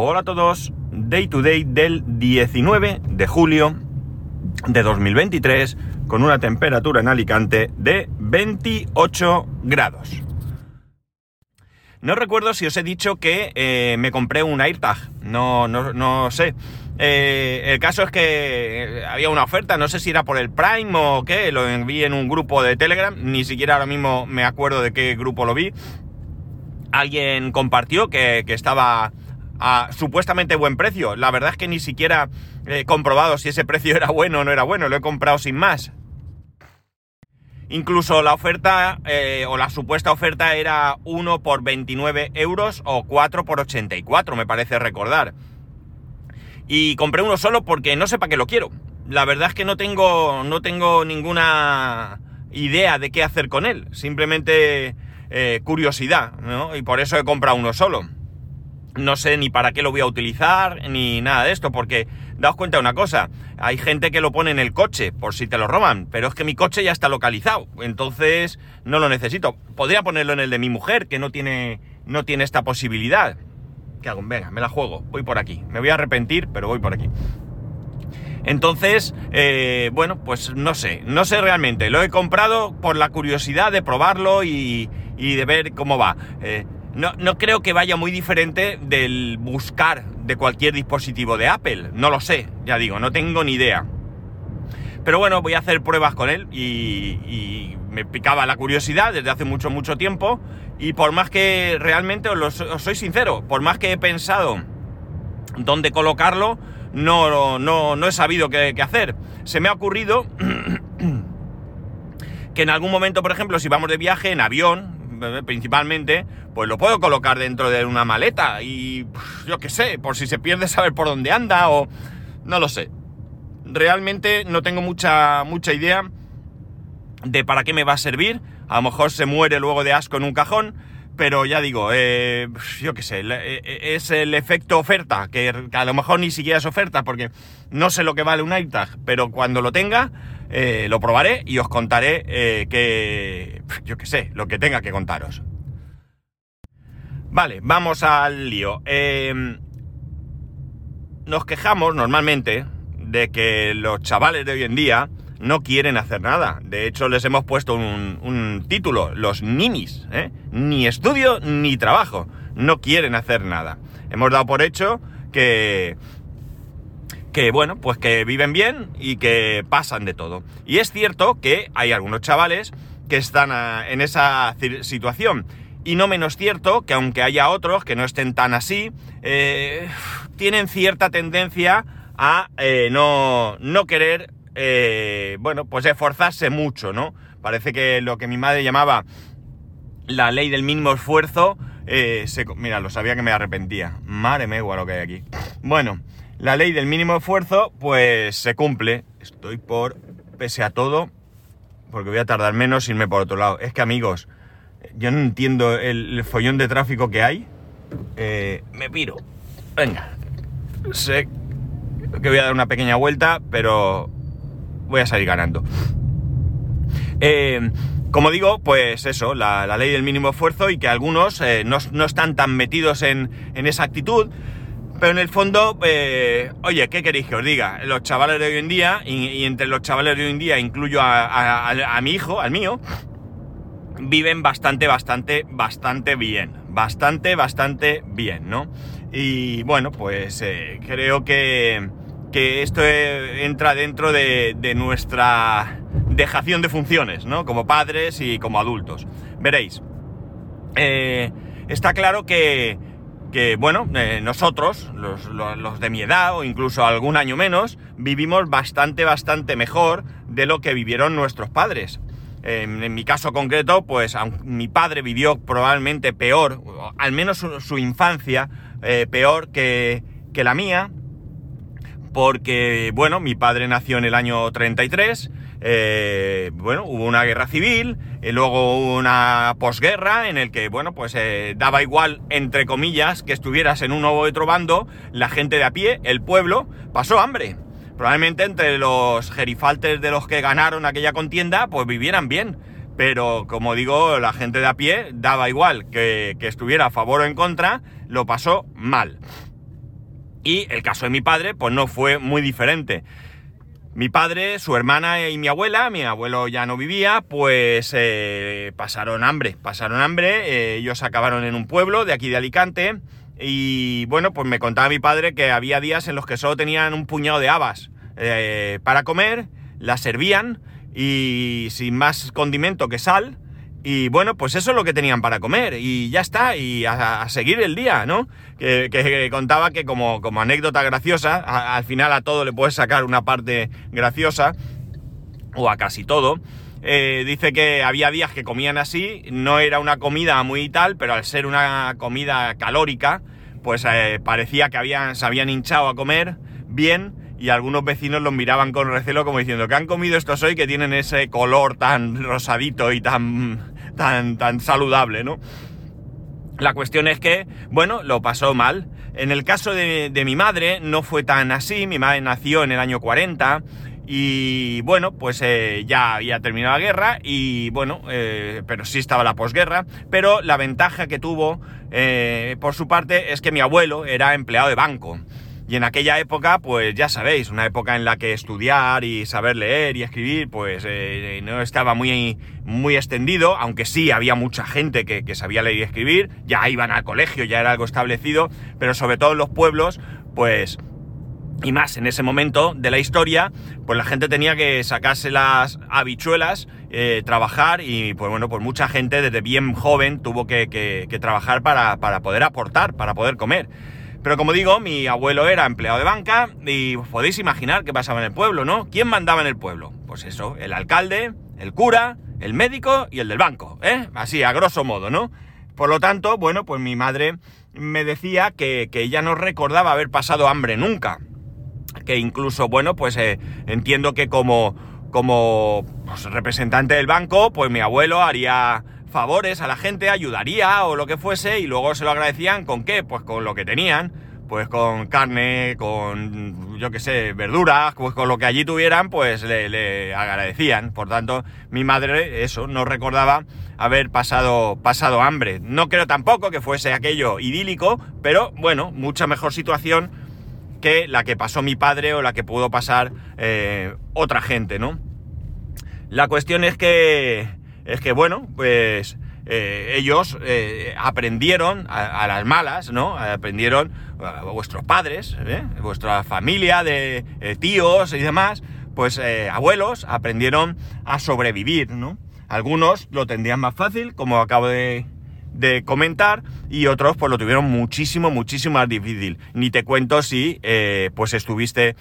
Hola a todos, Day to Day del 19 de julio de 2023 con una temperatura en Alicante de 28 grados. No recuerdo si os he dicho que eh, me compré un AirTag, no, no, no sé. Eh, el caso es que había una oferta, no sé si era por el Prime o qué, lo envié en un grupo de Telegram, ni siquiera ahora mismo me acuerdo de qué grupo lo vi. Alguien compartió que estaba a supuestamente buen precio. La verdad es que ni siquiera he comprobado si ese precio era bueno o no era bueno, lo he comprado sin más. Incluso la oferta eh, o la supuesta oferta era 1 por 29 euros o 4 por 84, me parece recordar. Y compré uno solo porque no sé para qué lo quiero. La verdad es que no tengo, no tengo ninguna idea de qué hacer con él. Simplemente eh, curiosidad, ¿no? Y por eso he comprado uno solo no sé ni para qué lo voy a utilizar, ni nada de esto, porque daos cuenta de una cosa, hay gente que lo pone en el coche por si te lo roban, pero es que mi coche ya está localizado, entonces no lo necesito. Podría ponerlo en el de mi mujer, que no tiene, no tiene esta posibilidad. ¿Qué hago? Venga, me la juego, voy por aquí. Me voy a arrepentir, pero voy por aquí. Entonces, eh, bueno, pues no sé, no sé realmente. Lo he comprado por la curiosidad de probarlo y, de ver cómo va. Eh, no, creo que vaya muy diferente del buscar de cualquier dispositivo de Apple. No lo sé, ya digo, no tengo ni idea. Pero bueno, voy a hacer pruebas con él y, me picaba la curiosidad desde hace mucho, mucho tiempo. Y por más que realmente, os, soy sincero, por más que he pensado dónde colocarlo, no, no, no he sabido qué, qué hacer. Se me ha ocurrido que en algún momento, por ejemplo, si vamos de viaje en avión, principalmente, pues lo puedo colocar dentro de una maleta y yo qué sé, por si se pierde saber por dónde anda o no lo sé. Realmente no tengo mucha, mucha idea de para qué me va a servir. A lo mejor se muere luego de asco en un cajón, pero ya digo, eh, yo qué sé, eh, eh, es el efecto oferta, que, a lo mejor ni siquiera es oferta porque no sé lo que vale un AirTag, pero cuando lo tenga lo probaré y os contaré que, yo qué sé, lo que tenga que contaros. Vale, vamos al lío. Em, nos quejamos normalmente de que los chavales de hoy en día no quieren hacer nada. De hecho, les hemos puesto un, título, los ninis, ¿eh? Ni estudio ni trabajo. No quieren hacer nada. Hemos dado por hecho que... Que bueno, pues que viven bien y que pasan de todo. Y es cierto que hay algunos chavales que están ah, en esa situación y no menos cierto que aunque haya otros que no estén tan así, eh, tienen cierta tendencia a eh, no, no, querer, eh, bueno, pues esforzarse mucho, ¿no? Parece que lo que mi madre llamaba la ley del mínimo esfuerzo, se, mira, lo sabía que me arrepentía. Madre mía, lo que hay aquí. Bueno, la ley del mínimo esfuerzo, pues se cumple. Estoy por, pese a todo, porque voy a tardar menos irme por otro lado. Es que amigos, yo no entiendo el, follón de tráfico que hay. Eh, me piro. Venga. Sé que voy a dar una pequeña vuelta, pero voy a salir ganando. Eh, como digo, pues eso, la, ley del mínimo esfuerzo y que algunos eh, no, están tan metidos en, esa actitud. Pero en el fondo, oye, ¿qué queréis que os diga? Los chavales de hoy en día, y, entre los chavales de hoy en día incluyo a mi hijo, al mío, viven bastante, bastante, bastante bien. Bastante, bastante bien, ¿no? Y bueno, pues eh, creo que, que, esto entra dentro de, nuestra dejación de funciones, ¿no? Como padres y como adultos. Veréis. Eh, está claro que, que bueno, eh, nosotros, los, de mi edad o incluso algún año menos, vivimos bastante, bastante mejor de lo que vivieron nuestros padres. En, mi caso concreto, pues mi padre vivió probablemente peor, al menos su, infancia, eh, peor que, la mía, porque, bueno, mi padre nació en el año 33, eh, bueno, hubo una guerra civil, y luego hubo una posguerra en el que, bueno, pues eh, daba igual, entre comillas, que estuvieras en uno u otro bando, la gente de a pie, el pueblo, pasó hambre probablemente entre los gerifaltes de los que ganaron aquella contienda, pues vivieran bien. Pero como digo, la gente de a pie daba igual que, estuviera a favor o en contra, lo pasó mal. Y el caso de mi padre, pues no fue muy diferente. Mi padre, su hermana y mi abuela, mi abuelo ya no vivía, pues eh, pasaron hambre, pasaron hambre, eh, ellos acabaron en un pueblo de aquí de Alicante y bueno, pues me contaba mi padre que había días en los que solo tenían un puñado de habas eh, para comer, las servían y sin más condimento que sal, y bueno, pues eso es lo que tenían para comer y ya está, y a, seguir el día, ¿no? Que, contaba que como, como anécdota graciosa, al final a todo le puedes sacar una parte graciosa, o a casi todo. Eh, dice que había días que comían así, no era una comida muy tal, pero al ser una comida calórica, pues eh, parecía que habían, se habían hinchado a comer bien y algunos vecinos los miraban con recelo como diciendo que han comido estos hoy que tienen ese color tan rosadito y tan, tan, tan saludable, ¿no? La cuestión es que, bueno, lo pasó mal. En el caso de, mi madre no fue tan así, mi madre nació en el año 40 y bueno, pues eh, ya había terminado la guerra y bueno, eh, pero sí estaba la posguerra, pero la ventaja que tuvo eh, por su parte es que mi abuelo era empleado de banco. Y en aquella época, pues ya sabéis, una época en la que estudiar y saber leer y escribir, pues eh, no estaba muy, muy extendido, aunque sí había mucha gente que, que, sabía leer y escribir, ya iban al colegio, ya era algo establecido, pero sobre todo en los pueblos, pues, y más en ese momento de la historia, pues la gente tenía que sacarse las habichuelas, eh, trabajar y pues bueno, pues mucha gente desde bien joven tuvo que, que trabajar para, para poder aportar, para poder comer. Pero como digo, mi abuelo era empleado de banca y podéis imaginar qué pasaba en el pueblo, ¿no? ¿Quién mandaba en el pueblo? Pues eso, el alcalde, el cura, el médico y el del banco, ¿eh? Así, a grosso modo, ¿no? Por lo tanto, bueno, pues mi madre me decía que, ella no recordaba haber pasado hambre nunca. Que incluso, bueno, pues eh, entiendo que como, como pues, representante del banco, pues mi abuelo haría favores a la gente, ayudaría o lo que fuese y luego se lo agradecían con qué, pues con lo que tenían, pues con carne, con yo qué sé, verduras, pues con lo que allí tuvieran, pues le, agradecían. Por tanto, mi madre eso no recordaba haber pasado, pasado hambre. No creo tampoco que fuese aquello idílico, pero bueno, mucha mejor situación que la que pasó mi padre o la que pudo pasar eh, otra gente, ¿no? La cuestión es que es que, bueno, pues eh, ellos eh, aprendieron a, las malas, ¿no? Aprendieron a vuestros padres, ¿eh? vuestra familia de tíos y demás, pues abuelos aprendieron a sobrevivir, ¿no? Algunos lo tendrían más fácil, como acabo de comentar, y otros pues lo tuvieron muchísimo, muchísimo más difícil. Ni te cuento si pues estuviste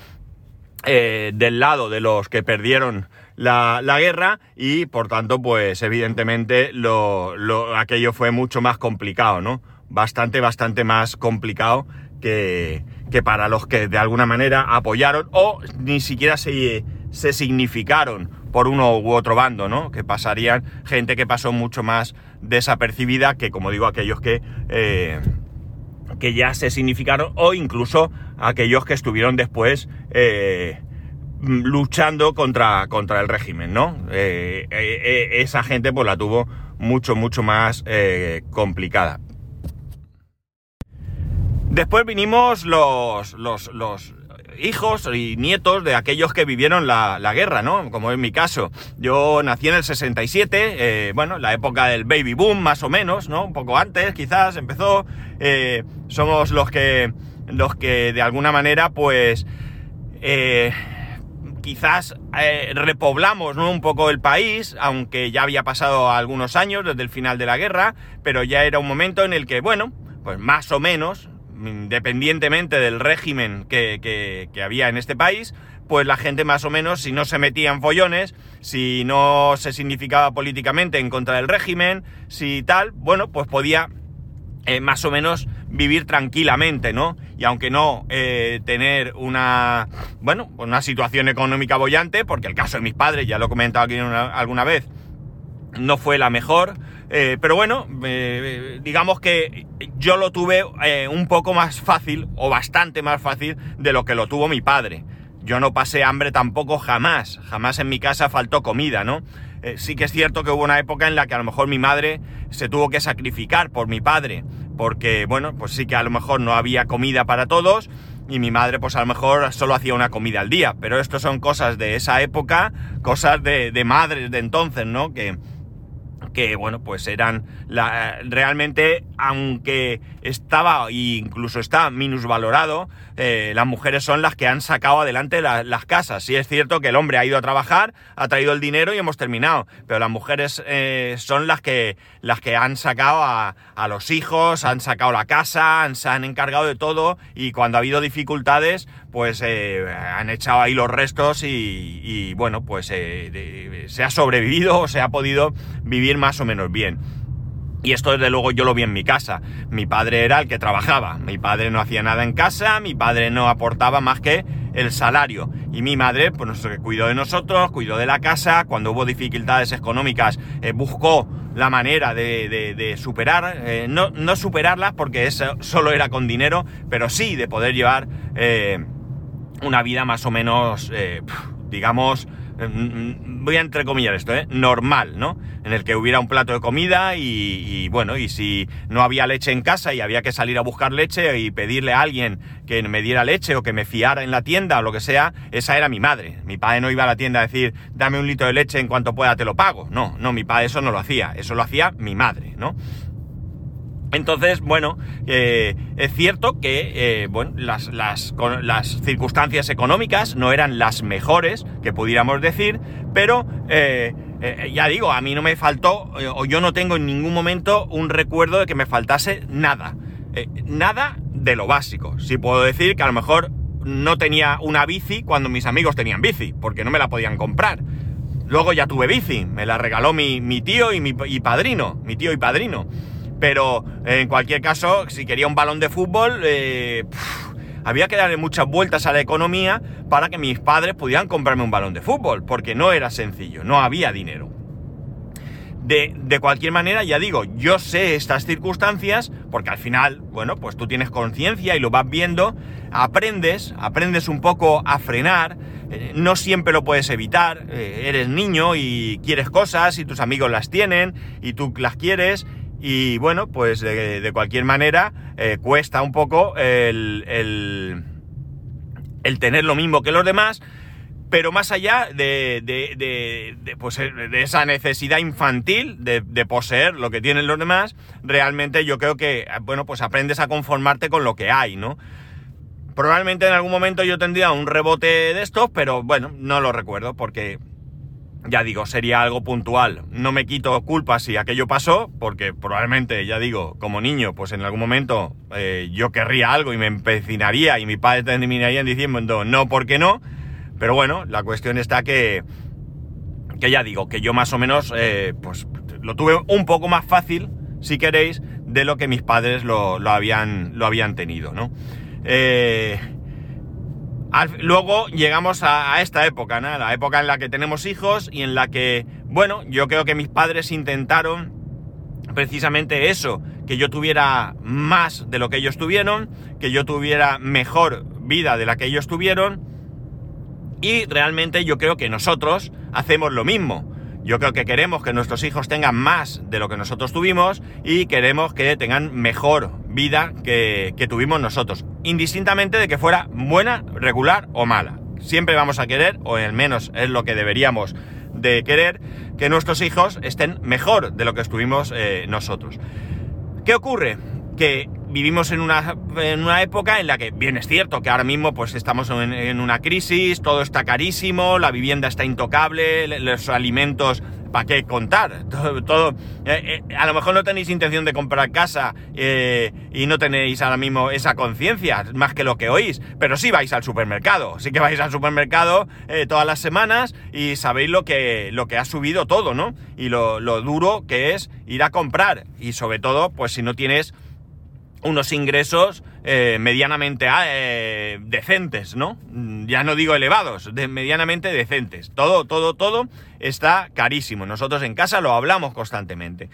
del lado de los que perdieron la, guerra y por tanto, pues evidentemente lo, aquello fue mucho más complicado, ¿no? Bastante, bastante más complicado que, que para los que de alguna manera apoyaron o ni siquiera se, se significaron por uno u otro bando, ¿no? Que pasarían gente que pasó mucho más desapercibida que, como digo, aquellos que, eh, que ya se significaron o incluso aquellos que estuvieron después eh, luchando contra, contra el régimen, ¿no? Eh, eh, eh, esa gente pues la tuvo mucho, mucho más complicada. Después vinimos los, los, los, hijos y nietos de aquellos que vivieron la, la, guerra, ¿no? Como en mi caso. Yo nací en el 67, bueno, la época del baby boom, más o menos, ¿no? Un poco antes, quizás, empezó. somos los que, los que de alguna manera, pues quizás eh, repoblamos un poco el país, aunque ya había pasado algunos años desde el final de la guerra, pero ya era un momento en el que, bueno, pues más o menos, independientemente del régimen que, había en este país, pues la gente más o menos, si no se metía en follones, si no se significaba políticamente en contra del régimen, si tal, bueno, pues podía eh, más o menos vivir tranquilamente, ¿no? Y aunque no eh, tener una, bueno, una situación económica bollante, porque el caso de mis padres, ya lo he comentado aquí alguna vez, no fue la mejor, eh, pero bueno, eh, digamos que yo lo tuve un poco más fácil, o bastante más fácil, de lo que lo tuvo mi padre. Yo no pasé hambre tampoco jamás, jamás en mi casa faltó comida, ¿no? sí que es cierto que hubo una época en la que a lo mejor mi madre se tuvo que sacrificar por mi padre, porque, bueno, pues sí que a lo mejor no había comida para todos y mi madre pues a lo mejor solo hacía una comida al día, pero esto son cosas de esa época, cosas de, de madres de entonces, ¿no? Que, que bueno, pues eran la, realmente, aunque estaba incluso está minusvalorado, eh, las mujeres son las que han sacado adelante la, las casas. Sí es cierto que el hombre ha ido a trabajar, ha traído el dinero y hemos terminado, pero las mujeres eh, son las que, las que han sacado a, los hijos, han sacado la casa, han, se han encargado de todo y cuando ha habido dificultades, pues eh, han echado ahí los restos y, y bueno, pues se ha sobrevivido o se ha podido vivir más o menos bien. Y esto desde luego yo lo vi en mi casa. Mi padre era el que trabajaba. Mi padre no hacía nada en casa, mi padre no aportaba más que el salario. Y mi madre, pues cuidó de nosotros, cuidó de la casa. Cuando hubo dificultades económicas, eh, buscó la manera de, superar, eh, no, superarlas porque eso solo era con dinero, pero sí de poder llevar eh, una vida más o menos, digamos, voy a entrecomillar esto, ¿eh? normal, ¿no? En el que hubiera un plato de comida y, y, bueno, y si no había leche en casa y había que salir a buscar leche y pedirle a alguien que me diera leche o que me fiara en la tienda o lo que sea, esa era mi madre. Mi padre no iba a la tienda a decir, dame un litro de leche en cuanto pueda te lo pago. No, no, mi padre eso no lo hacía, eso lo hacía mi madre, ¿no? Entonces, bueno, eh, es cierto que eh, las, circunstancias económicas no eran las mejores que pudiéramos decir, pero eh, ya digo, a mí no me faltó, o yo no tengo en ningún momento un recuerdo de que me faltase nada. Nada de lo básico. Sí puedo decir que a lo mejor no tenía una bici cuando mis amigos tenían bici, porque no me la podían comprar. Luego ya tuve bici, me la regaló mi, mi tío y mi y padrino, mi tío y padrino. Pero en cualquier caso, si quería un balón de fútbol, eh, había que darle muchas vueltas a la economía para que mis padres pudieran comprarme un balón de fútbol, porque no era sencillo, no había dinero. De, de, cualquier manera, ya digo, yo sé estas circunstancias porque al final, bueno, pues tú tienes conciencia y lo vas viendo, aprendes, aprendes un poco a frenar, eh, no siempre lo puedes evitar, eh, eres niño y quieres cosas y tus amigos las tienen y tú las quieres y bueno, pues de, de cualquier manera eh, cuesta un poco el, el, tener lo mismo que los demás, pero más allá de, de, de pues, esa necesidad infantil de, poseer lo que tienen los demás, realmente yo creo que, bueno, pues aprendes a conformarte con lo que hay, ¿no? Probablemente en algún momento yo tendría un rebote de estos, pero bueno, no lo recuerdo porque ya digo, sería algo puntual. No me quito culpa si aquello pasó, porque probablemente, ya digo, como niño, pues en algún momento eh, yo querría algo y me empecinaría y mi padre terminaría diciendo no, porque no. Pero bueno, la cuestión está que, que ya digo, que yo más o menos, eh, pues lo tuve un poco más fácil, si queréis, de lo que mis padres lo, lo habían, lo habían tenido, ¿no? Eh, Luego llegamos a, esta época. La época en la que tenemos hijos y en la que, bueno, yo creo que mis padres intentaron precisamente eso, que yo tuviera más de lo que ellos tuvieron, que yo tuviera mejor vida de la que ellos tuvieron y realmente yo creo que nosotros hacemos lo mismo. Yo creo que queremos que nuestros hijos tengan más de lo que nosotros tuvimos y queremos que tengan mejor vida que, tuvimos nosotros, indistintamente de que fuera buena, regular o mala. Siempre vamos a querer, o al menos es lo que deberíamos de querer, que nuestros hijos estén mejor de lo que estuvimos eh, nosotros. ¿Qué ocurre? Que vivimos en una, en una, época en la que, bien es cierto que ahora mismo pues estamos en, en una crisis, todo está carísimo, la vivienda está intocable, los alimentos ¿para qué contar? Todo, todo eh, eh, a lo mejor no tenéis intención de comprar casa eh, y no tenéis ahora mismo esa conciencia, más que lo que oís, pero sí vais al supermercado, sí que vais al supermercado todas las semanas y sabéis lo que, lo que ha subido todo, ¿no? Y lo, lo duro que es ir a comprar y sobre todo, pues si no tienes unos ingresos eh, medianamente eh, decentes, ¿no? Ya no digo elevados, medianamente decentes. Todo, todo, todo está carísimo. Nosotros en casa lo hablamos constantemente.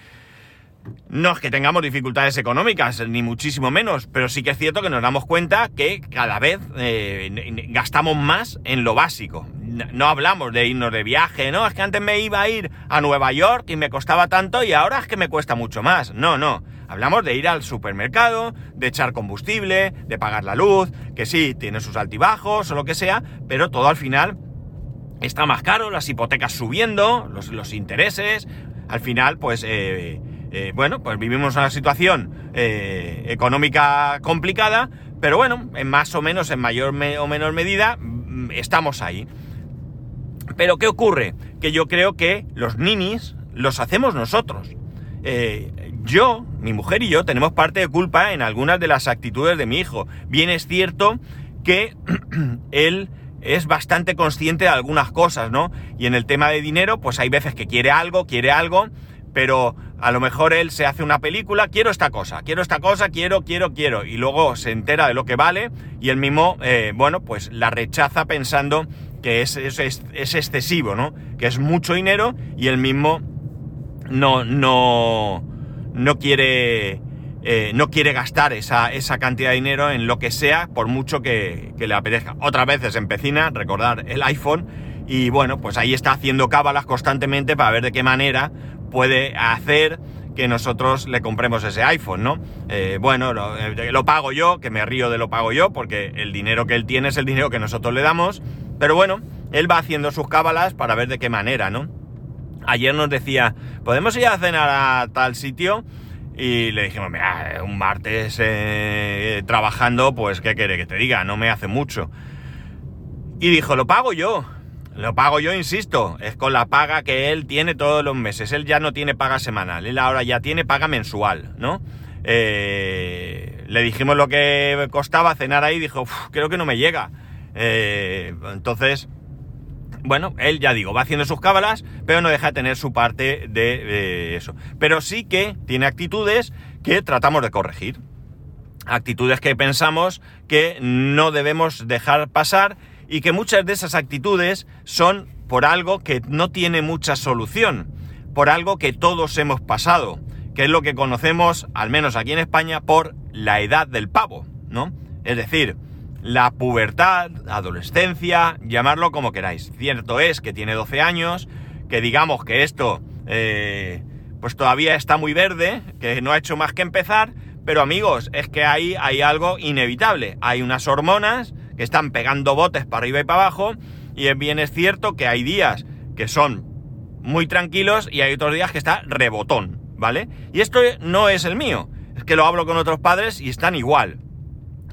No es que tengamos dificultades económicas, ni muchísimo menos, pero sí que es cierto que nos damos cuenta que cada vez eh, gastamos más en lo básico. No hablamos de irnos de viaje, no, es que antes me iba a ir a Nueva York y me costaba tanto y ahora es que me cuesta mucho más. No, no Hablamos de ir al supermercado, de echar combustible, de pagar la luz, que sí, tiene sus altibajos o lo que sea, pero todo al final está más caro, las hipotecas subiendo, los, intereses. Al final, pues, eh, eh, bueno, pues vivimos una situación eh, económica complicada, pero bueno, en más o menos, en mayor o menor medida, mm, estamos ahí. Pero ¿qué ocurre? Que yo creo que los ninis los hacemos nosotros. Yo, mi mujer y yo tenemos parte de culpa en algunas de las actitudes de mi hijo. Bien es cierto que él es bastante consciente de algunas cosas, ¿no? Y en el tema de dinero, pues hay veces que quiere algo, quiere algo, pero a lo mejor él se hace una película, quiero esta cosa, quiero esta cosa, quiero, quiero, quiero, y luego se entera de lo que vale y él mismo, eh, bueno, pues la rechaza pensando que es, es, es, excesivo, ¿no? Que es mucho dinero y él mismo no, no, no quiere eh, no quiere gastar esa, cantidad de dinero en lo que sea, por mucho que, le apetezca. Otras veces empecina, recordar el iPhone, y bueno, pues ahí está haciendo cábalas constantemente para ver de qué manera puede hacer que nosotros le compremos ese iPhone, ¿no? Eh, bueno, lo, eh, lo, pago yo, que me río de lo pago yo, porque el dinero que él tiene es el dinero que nosotros le damos, pero bueno, él va haciendo sus cábalas para ver de qué manera, ¿no? Ayer nos decía, ¿podemos ir a cenar a tal sitio? Y le dijimos, mira, un martes eh, trabajando, pues, ¿qué quiere que te diga? No me hace mucho. Y dijo, lo pago yo. Lo pago yo, insisto, es con la paga que él tiene todos los meses. Él ya no tiene paga semanal, él ahora ya tiene paga mensual, ¿no? Eh, le dijimos lo que costaba cenar ahí, dijo, creo que no me llega. Eh, entonces, bueno, él ya digo, va haciendo sus cábalas, pero no deja de tener su parte de, eso. Pero sí que tiene actitudes que tratamos de corregir. Actitudes que pensamos que no debemos dejar pasar y que muchas de esas actitudes son por algo que no tiene mucha solución, por algo que todos hemos pasado, que es lo que conocemos, al menos aquí en España, por la edad del pavo, ¿no? Es decir, la pubertad, adolescencia, llamarlo como queráis. Cierto es que tiene 12 años, que digamos que esto eh, pues todavía está muy verde, que no ha hecho más que empezar, pero amigos, es que ahí hay algo inevitable. Hay unas hormonas que están pegando botes para arriba y para abajo, y bien es cierto que hay días que son muy tranquilos y hay otros días que está rebotón, ¿vale? Y esto no es el mío, es que lo hablo con otros padres y están igual.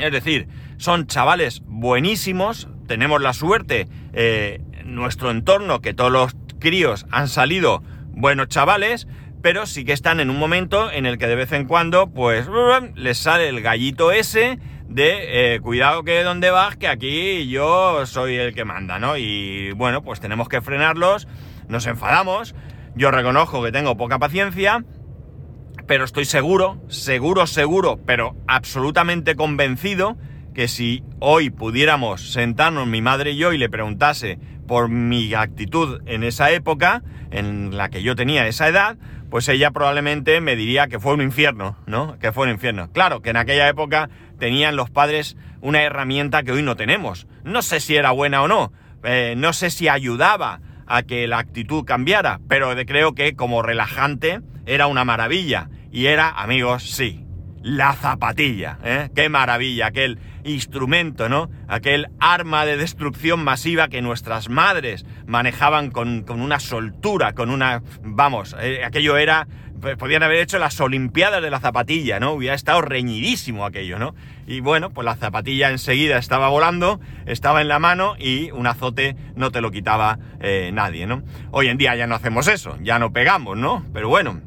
Es decir, son chavales buenísimos, tenemos la suerte, eh, nuestro entorno, que todos los críos han salido buenos chavales, pero sí que están en un momento en el que de vez en cuando, pues, les sale el gallito ese de eh, cuidado que donde vas, que aquí yo soy el que manda, ¿no? Y bueno, pues tenemos que frenarlos, nos enfadamos, yo reconozco que tengo poca paciencia, pero estoy seguro, seguro, seguro, pero absolutamente convencido que si hoy pudiéramos sentarnos mi madre y yo y le preguntase por mi actitud en esa época, en la que yo tenía esa edad, pues ella probablemente me diría que fue un infierno, ¿no? Que fue un infierno. Claro, que en aquella época tenían los padres una herramienta que hoy no tenemos. No sé si era buena o no, eh, no sé si ayudaba a que la actitud cambiara, pero creo que como relajante era una maravilla. Y era, amigos, sí, la zapatilla, ¿eh? Qué maravilla, aquel instrumento, ¿no? Aquel arma de destrucción masiva que nuestras madres manejaban con, una soltura, con una... Vamos, eh, aquello era... Pues, podían haber hecho las Olimpiadas de la zapatilla, ¿no? Hubiera estado reñidísimo aquello, ¿no? Y bueno, pues la zapatilla enseguida estaba volando, estaba en la mano y un azote no te lo quitaba eh, nadie, ¿no? Hoy en día ya no hacemos eso, ya no pegamos, ¿no? Pero bueno,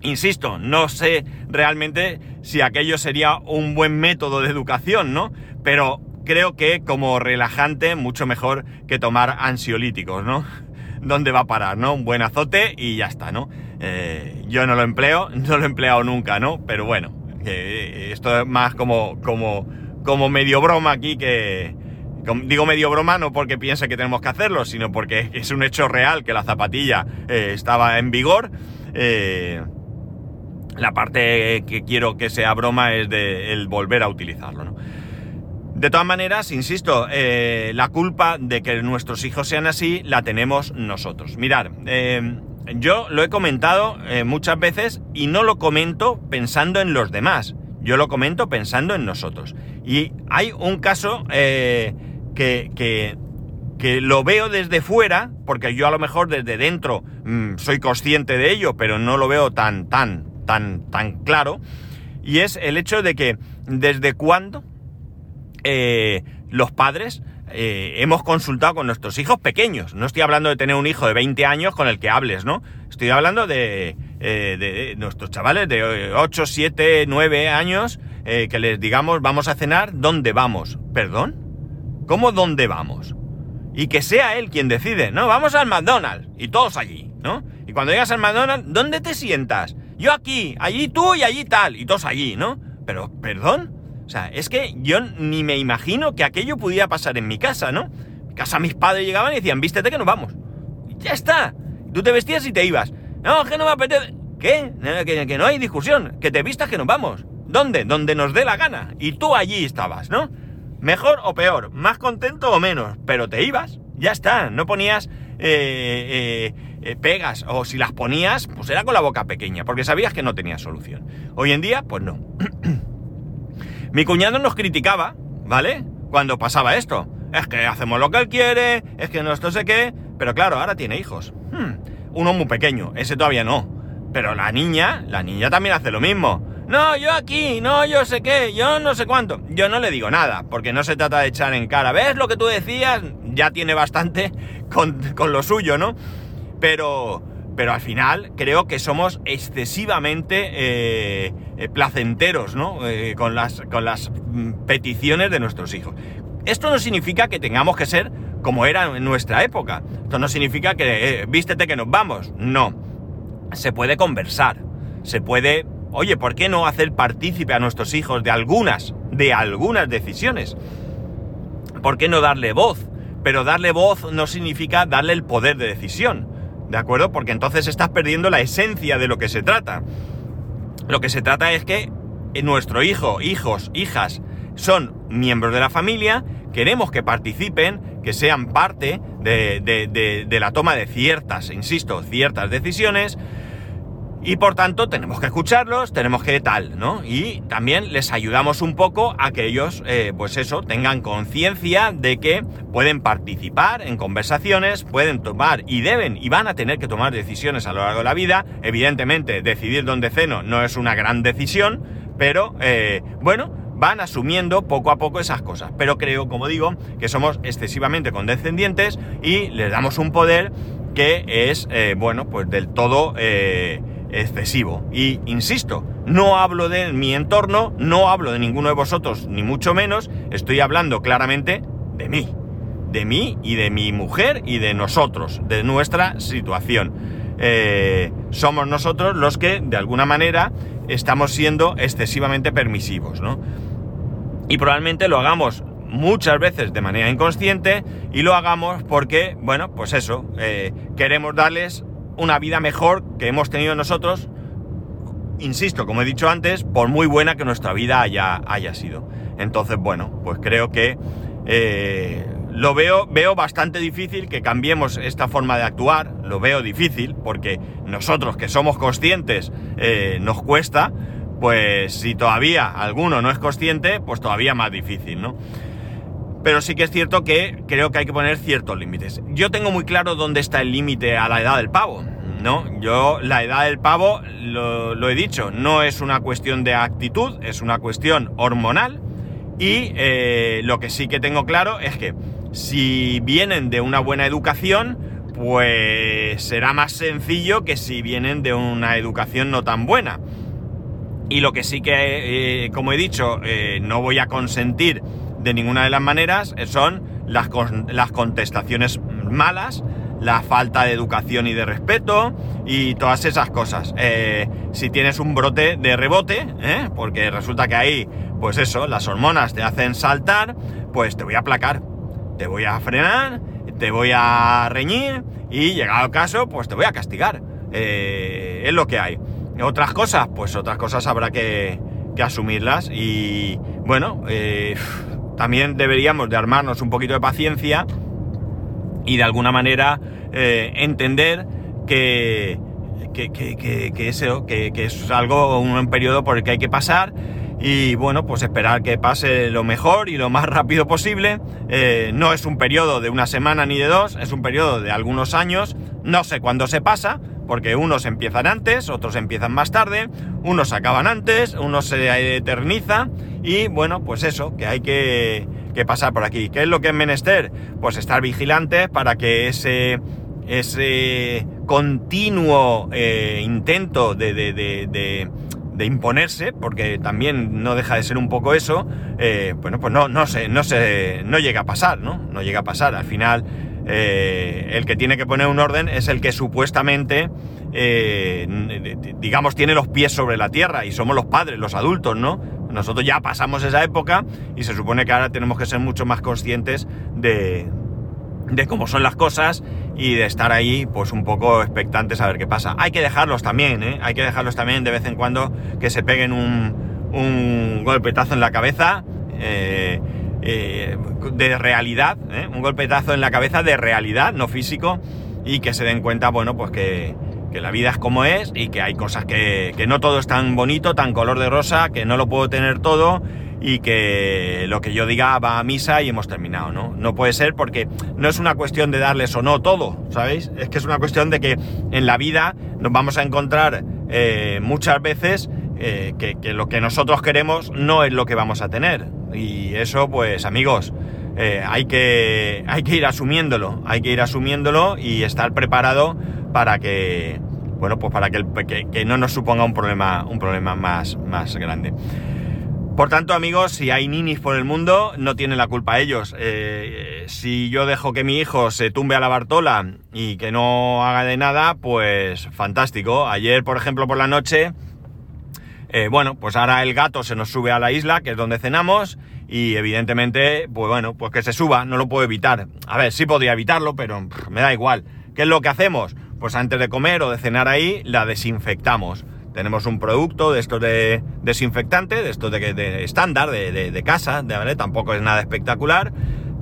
Insisto, no sé realmente si aquello sería un buen método de educación, ¿no? Pero creo que como relajante mucho mejor que tomar ansiolíticos, ¿no? ¿Dónde va a parar, no? Un buen azote y ya está, ¿no? Eh, yo no lo empleo, no lo he empleado nunca, ¿no? Pero bueno, esto es más como, como, como medio broma aquí que... Digo medio broma no porque piense que tenemos que hacerlo, sino porque es un hecho real que la zapatilla eh, estaba en vigor. Eh, la parte que quiero que sea broma es de el volver a utilizarlo, ¿no? De todas maneras, insisto, eh, la culpa de que nuestros hijos sean así la tenemos nosotros. Mirad, eh, yo lo he comentado eh, muchas veces y no lo comento pensando en los demás. Yo lo comento pensando en nosotros. Y hay un caso eh, que, que, lo veo desde fuera, porque yo a lo mejor desde dentro mm, soy consciente de ello, pero no lo veo tan, tan, tan, tan claro. Y es el hecho de que desde cuándo eh, los padres eh, hemos consultado con nuestros hijos pequeños. No estoy hablando de tener un hijo de 20 años con el que hables, ¿no? Estoy hablando de, eh, de nuestros chavales de 8, 7, 9 años que les digamos vamos a cenar, ¿dónde vamos? ¿Perdón? ¿Cómo dónde vamos? Y que sea él quien decide, ¿no? Vamos al McDonald's y todos allí, ¿no? Y cuando llegas al McDonald's, ¿dónde te sientas? Yo aquí, allí tú y allí tal, y todos allí, ¿no? Pero, ¿perdón? O sea, es que yo ni me imagino que aquello pudiera pasar en mi casa, ¿no? En casa mis padres llegaban y decían, vístete que nos vamos. Ya está. Tú te vestías y te ibas. No, que no me apetece. ¿Qué? Que, no hay discusión. Que te vistas que nos vamos. ¿Dónde? Donde nos dé la gana. Y tú allí estabas, ¿no? Mejor o peor, más contento o menos, pero te ibas. Ya está. No ponías eh, eh, eh, pegas. O si las ponías, pues era con la boca pequeña, porque sabías que no tenía solución. Hoy en día, pues no. Mi cuñado nos criticaba, ¿vale? Cuando pasaba esto. Es que hacemos lo que él quiere, es que no esto sé qué. Pero claro, ahora tiene hijos. Hmm, uno muy pequeño, ese todavía no. Pero la niña, la niña también hace lo mismo. No, yo aquí, no, yo sé qué, yo no sé cuánto. Yo no le digo nada, porque no se trata de echar en cara. ¿Ves lo que tú decías? Ya tiene bastante con, con lo suyo, ¿no? Pero, pero al final creo que somos excesivamente eh, eh, placenteros, ¿no? Eh, con, las, con las mm, peticiones de nuestros hijos. Esto no significa que tengamos que ser como era en nuestra época. Esto no significa que vístete que nos vamos. No. Se puede conversar. Se puede, oye, ¿por qué no hacer partícipe a nuestros hijos de algunas, de algunas decisiones? ¿Por qué no darle voz? Pero darle voz no significa darle el poder de decisión. ¿De acuerdo? Porque entonces estás perdiendo la esencia de lo que se trata. Lo que se trata es que nuestro hijo, hijos, hijas son miembros de la familia, queremos que participen, que sean parte de, de la toma de ciertas, insisto, ciertas decisiones, y por tanto tenemos que escucharlos, tenemos que tal, ¿no? Y también les ayudamos un poco a que ellos, eh, pues eso, tengan conciencia de que pueden participar en conversaciones, pueden tomar y deben y van a tener que tomar decisiones a lo largo de la vida. Evidentemente, decidir dónde ceno no es una gran decisión, pero eh, bueno, van asumiendo poco a poco esas cosas. Pero creo, como digo, que somos excesivamente condescendientes y les damos un poder que es, eh, bueno, pues del todo excesivo. Y insisto, no hablo de mi entorno, no hablo de ninguno de vosotros, ni mucho menos, estoy hablando claramente de mí, de mí y de mi mujer y de nosotros, de nuestra situación. Eh, somos nosotros los que, de alguna manera, estamos siendo excesivamente permisivos, ¿no? Y probablemente lo hagamos muchas veces de manera inconsciente y lo hagamos porque, bueno, pues eso, eh, queremos darles una vida mejor que hemos tenido nosotros, insisto, como he dicho antes, por muy buena que nuestra vida haya, haya sido. Entonces, bueno, pues creo que eh, lo veo, veo bastante difícil que cambiemos esta forma de actuar, lo veo difícil, porque nosotros que somos conscientes eh, nos cuesta, pues si todavía alguno no es consciente, pues todavía más difícil, ¿no? Pero sí que es cierto que creo que hay que poner ciertos límites. Yo tengo muy claro dónde está el límite a la edad del pavo, ¿no? Yo, la edad del pavo, lo, he dicho, no es una cuestión de actitud, es una cuestión hormonal. Y eh, lo que sí que tengo claro es que si vienen de una buena educación, pues será más sencillo que si vienen de una educación no tan buena. Y lo que sí que, eh, como he dicho, eh, no voy a consentir de ninguna de las maneras son las, las contestaciones malas, la falta de educación y de respeto y todas esas cosas. Eh, si tienes un brote de rebote, ¿eh? porque resulta que ahí, pues eso, las hormonas te hacen saltar, pues te voy a aplacar, te voy a frenar, te voy a reñir y llegado el caso, pues te voy a castigar. Eh, es lo que hay. Otras cosas, pues otras cosas habrá que, que asumirlas y bueno, también deberíamos de armarnos un poquito de paciencia y de alguna manera eh, entender que, que, que, que, eso, que, es algo, un periodo por el que hay que pasar y bueno, pues esperar que pase lo mejor y lo más rápido posible. Eh, no es un periodo de una semana ni de dos, es un periodo de algunos años. No sé cuándo se pasa, porque unos empiezan antes, otros empiezan más tarde, unos acaban antes, unos se eterniza y bueno, pues eso, que hay que, pasar por aquí. ¿Qué es lo que es menester? Pues estar vigilantes para que ese, ese continuo eh, intento de de imponerse, porque también no deja de ser un poco eso, eh, bueno, pues no, no sé, no sé, no llega a pasar, ¿no? No llega a pasar. Al final, eh, el que tiene que poner un orden es el que supuestamente, digamos, tiene los pies sobre la tierra y somos los padres, los adultos, ¿no? Nosotros ya pasamos esa época y se supone que ahora tenemos que ser mucho más conscientes de, de cómo son las cosas y de estar ahí pues un poco expectantes a ver qué pasa. Hay que dejarlos también, ¿eh? Hay que dejarlos también de vez en cuando que se peguen un, golpetazo en la cabeza eh, eh, de realidad, ¿eh? un golpetazo en la cabeza de realidad, no físico, y que se den cuenta, bueno, pues que, la vida es como es y que hay cosas que, que no todo es tan bonito, tan color de rosa, que no lo puedo tener todo y que lo que yo diga va a misa y hemos terminado, ¿no? No puede ser porque no es una cuestión de darles o no todo, ¿sabéis? Es que es una cuestión de que en la vida nos vamos a encontrar eh, muchas veces eh, que, lo que nosotros queremos no es lo que vamos a tener. Y eso, pues amigos, eh, hay, que, hay que ir asumiéndolo, hay que ir asumiéndolo y estar preparado para que, bueno, pues para que, no nos suponga un problema, un problema más, más grande. Por tanto, amigos, si hay ninis por el mundo, no tienen la culpa ellos. Eh, si yo dejo que mi hijo se tumbe a la Bartola y que no haga de nada, pues fantástico. Ayer, por ejemplo, por la noche, eh, bueno, pues ahora el gato se nos sube a la isla, que es donde cenamos, y evidentemente, pues bueno, pues que se suba, no lo puedo evitar. A ver, sí podría evitarlo, pero me da igual. ¿Qué es lo que hacemos? Pues antes de comer o de cenar ahí, la desinfectamos tenemos un producto de estos de desinfectante, de estos de, de estándar, de, de, casa, de, ¿vale? tampoco es nada espectacular,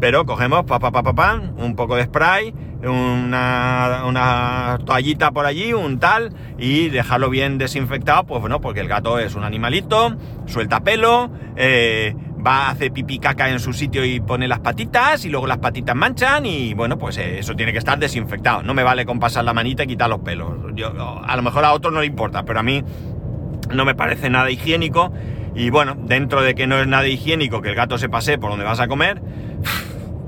pero cogemos pa, pa, pa, pa, un poco de spray, una, una, toallita por allí, un tal, y dejarlo bien desinfectado, pues bueno, porque el gato es un animalito, suelta pelo, eh, va a hacer pipí caca en su sitio y pone las patitas y luego las patitas manchan y bueno, pues eh, eso tiene que estar desinfectado. No me vale con pasar la manita y quitar los pelos. Yo, a lo mejor a otros no le importa, pero a mí no me parece nada higiénico y bueno, dentro de que no es nada higiénico que el gato se pase por donde vas a comer,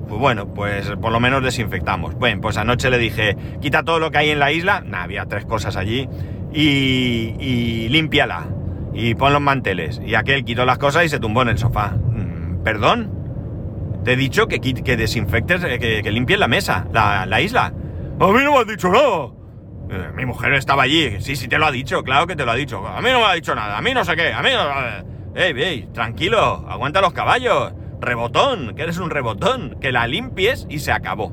pues bueno, pues por lo menos desinfectamos. Bueno, pues anoche le dije, quita todo lo que hay en la isla, había tres cosas allí, y, y límpiala y pon los manteles. Y aquel quitó las cosas y se tumbó en el sofá. ¿Perdón? Te he dicho que, que desinfectes, eh, que, que limpies la mesa, la, isla. A mí no me has dicho nada. Eh, mi mujer estaba allí. Sí, sí te lo ha dicho, claro que te lo ha dicho. A mí no me ha dicho nada, a mí no sé qué, a mí no... Ey, ey, tranquilo, aguanta los caballos. Rebotón, que eres un rebotón. Que la limpies y se acabó.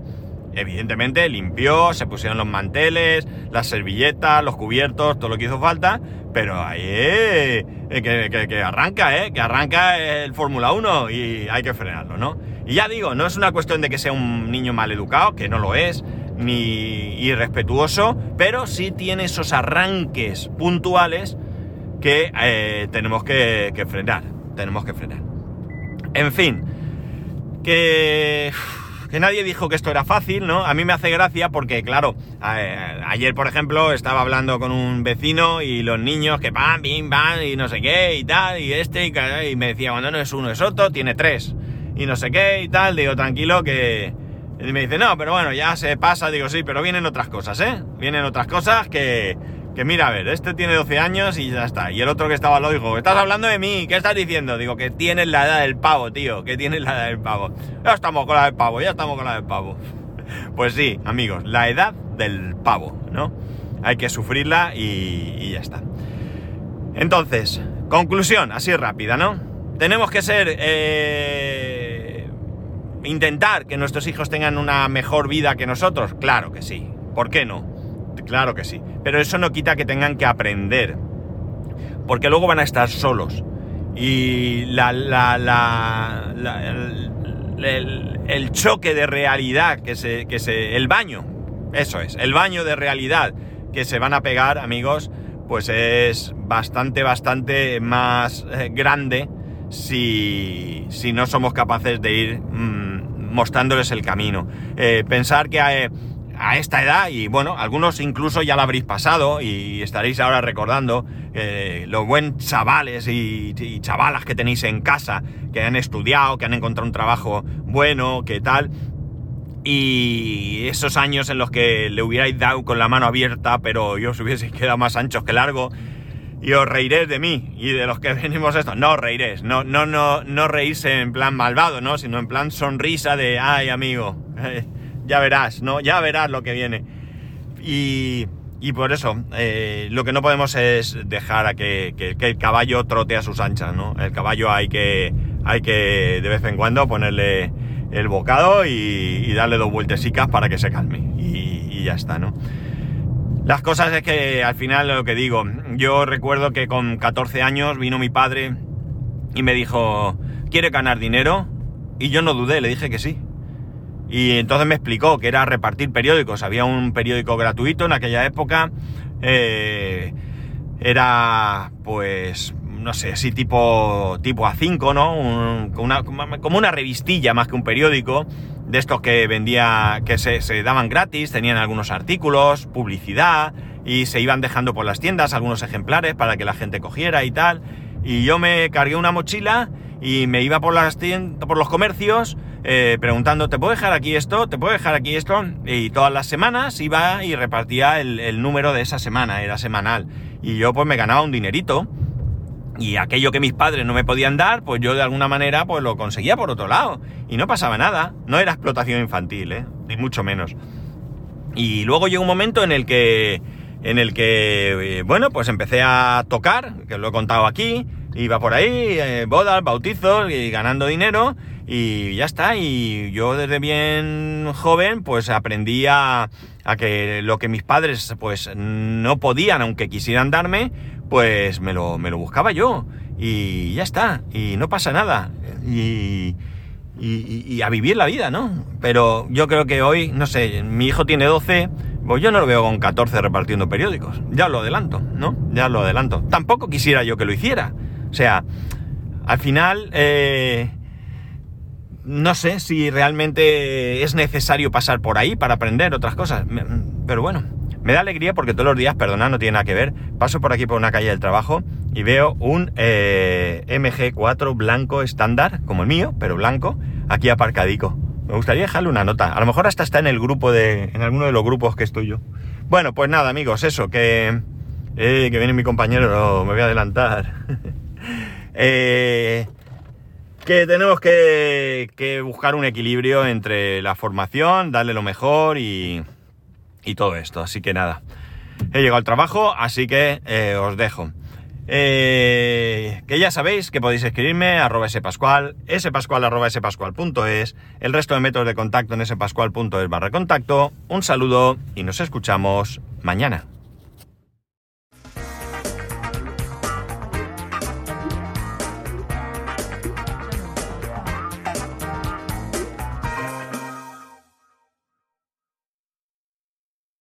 Evidentemente limpió, se pusieron los manteles, las servilletas, los cubiertos, todo lo que hizo falta, pero ahí eh, que, arranca, ¿eh? Que arranca el Fórmula 1 y hay que frenarlo, ¿no? Y ya digo, no es una cuestión de que sea un niño mal educado, que no lo es, ni irrespetuoso, pero sí tiene esos arranques puntuales que eh, tenemos que, que frenar, tenemos que frenar. En fin, que nadie dijo que esto era fácil, ¿no? A mí me hace gracia porque, claro, ayer, por ejemplo, estaba hablando con un vecino y los niños que van, bim, van y no sé qué y tal, y este, y, me decía, cuando no es uno, es otro, tiene tres, y no sé qué y tal, digo, tranquilo que... Y me dice, no, pero bueno, ya se pasa, digo, sí, pero vienen otras cosas, ¿eh? Vienen otras cosas que que mira, a ver, este tiene 12 años y ya está. Y el otro que estaba lo dijo, estás hablando de mí, ¿qué estás diciendo? Digo, que tienes la edad del pavo, tío, que tienes la edad del pavo. Ya estamos con la del pavo, ya estamos con la del pavo. Pues sí, amigos, la edad del pavo, ¿no? Hay que sufrirla y, ya está. Entonces, conclusión, así rápida, ¿no? Tenemos que ser... Eh, intentar que nuestros hijos tengan una mejor vida que nosotros. Claro que sí. ¿Por qué no? Claro que sí. Pero eso no quita que tengan que aprender. Porque luego van a estar solos. Y la, la, la, el, choque de realidad que se, que se. El baño. Eso es. El baño de realidad que se van a pegar, amigos, pues es bastante, bastante más eh, grande si, si, no somos capaces de ir mmm, mostrándoles el camino. Eh, pensar que a, a, esta edad, y bueno, algunos incluso ya lo habréis pasado y estaréis ahora recordando eh, los buen chavales y, chavalas que tenéis en casa, que han estudiado, que han encontrado un trabajo bueno, que tal. Y esos años en los que le hubierais dado con la mano abierta, pero yo os hubiese quedado más anchos que largo, y os reiréis de mí y de los que venimos esto. No reiréis, no, no, no, no reírse en plan malvado, ¿no? Sino en plan sonrisa de, ay amigo, ya verás, ¿no? Ya verás lo que viene. Y, y por eso, eh, lo que no podemos es dejar a que, que, el caballo trote a sus anchas, ¿no? El caballo hay que, hay que de vez en cuando ponerle el bocado y, y darle dos vueltesicas para que se calme. Y, y ya está, ¿no? Las cosas es que al final lo que digo, yo recuerdo que con 14 años vino mi padre y me dijo, ¿quiere ganar dinero? Y yo no dudé, le dije que sí. Y entonces me explicó que era repartir periódicos. Había un periódico gratuito en aquella época. Eh, era, pues, no sé, así tipo, tipo A5, ¿no? Un, una, como una revistilla más que un periódico de estos que vendía, que se, se, daban gratis, tenían algunos artículos, publicidad, y se iban dejando por las tiendas algunos ejemplares para que la gente cogiera y tal. Y yo me cargué una mochila y me iba por las tiendas, por los comercios, eh, preguntando, ¿te puedo dejar aquí esto? ¿Te puedo dejar aquí esto? Y todas las semanas iba y repartía el, número de esa semana, era semanal. Y yo pues me ganaba un dinerito. Y aquello que mis padres no me podían dar, pues yo de alguna manera pues lo conseguía por otro lado. Y no pasaba nada. No era explotación infantil, ¿eh? Ni mucho menos. Y luego llegó un momento en el que, en el que, eh, bueno, pues empecé a tocar, que lo he contado aquí. Iba por ahí, eh, bodas, bautizos y ganando dinero. Y ya está. Y yo desde bien joven, pues aprendí a, a que lo que mis padres, pues no podían, aunque quisieran darme, pues me lo, me lo buscaba yo. Y ya está. Y no pasa nada. Y, y, y, a vivir la vida, ¿no? Pero yo creo que hoy, no sé, mi hijo tiene 12, pues yo no lo veo con 14 repartiendo periódicos. Ya lo adelanto, ¿no? Ya lo adelanto. Tampoco quisiera yo que lo hiciera. O sea, al final, eh, no sé si realmente es necesario pasar por ahí para aprender otras cosas. Pero bueno, me da alegría porque todos los días, perdona, no tiene nada que ver, paso por aquí por una calle del trabajo y veo un eh, MG4 blanco estándar, como el mío, pero blanco, aquí aparcadico. Me gustaría dejarle una nota. A lo mejor hasta está en el grupo de. en alguno de los grupos que estoy yo. Bueno, pues nada, amigos, eso, que. Eh, que viene mi compañero, me voy a adelantar. eh, que tenemos que, buscar un equilibrio entre la formación, darle lo mejor y, todo esto. Así que nada, he llegado al trabajo, así que eh, os dejo. Eh, que ya sabéis que podéis escribirme arroba spascual, spascual arroba spascual.es, el resto de métodos de contacto en spascual.es barra contacto. Un saludo y nos escuchamos mañana.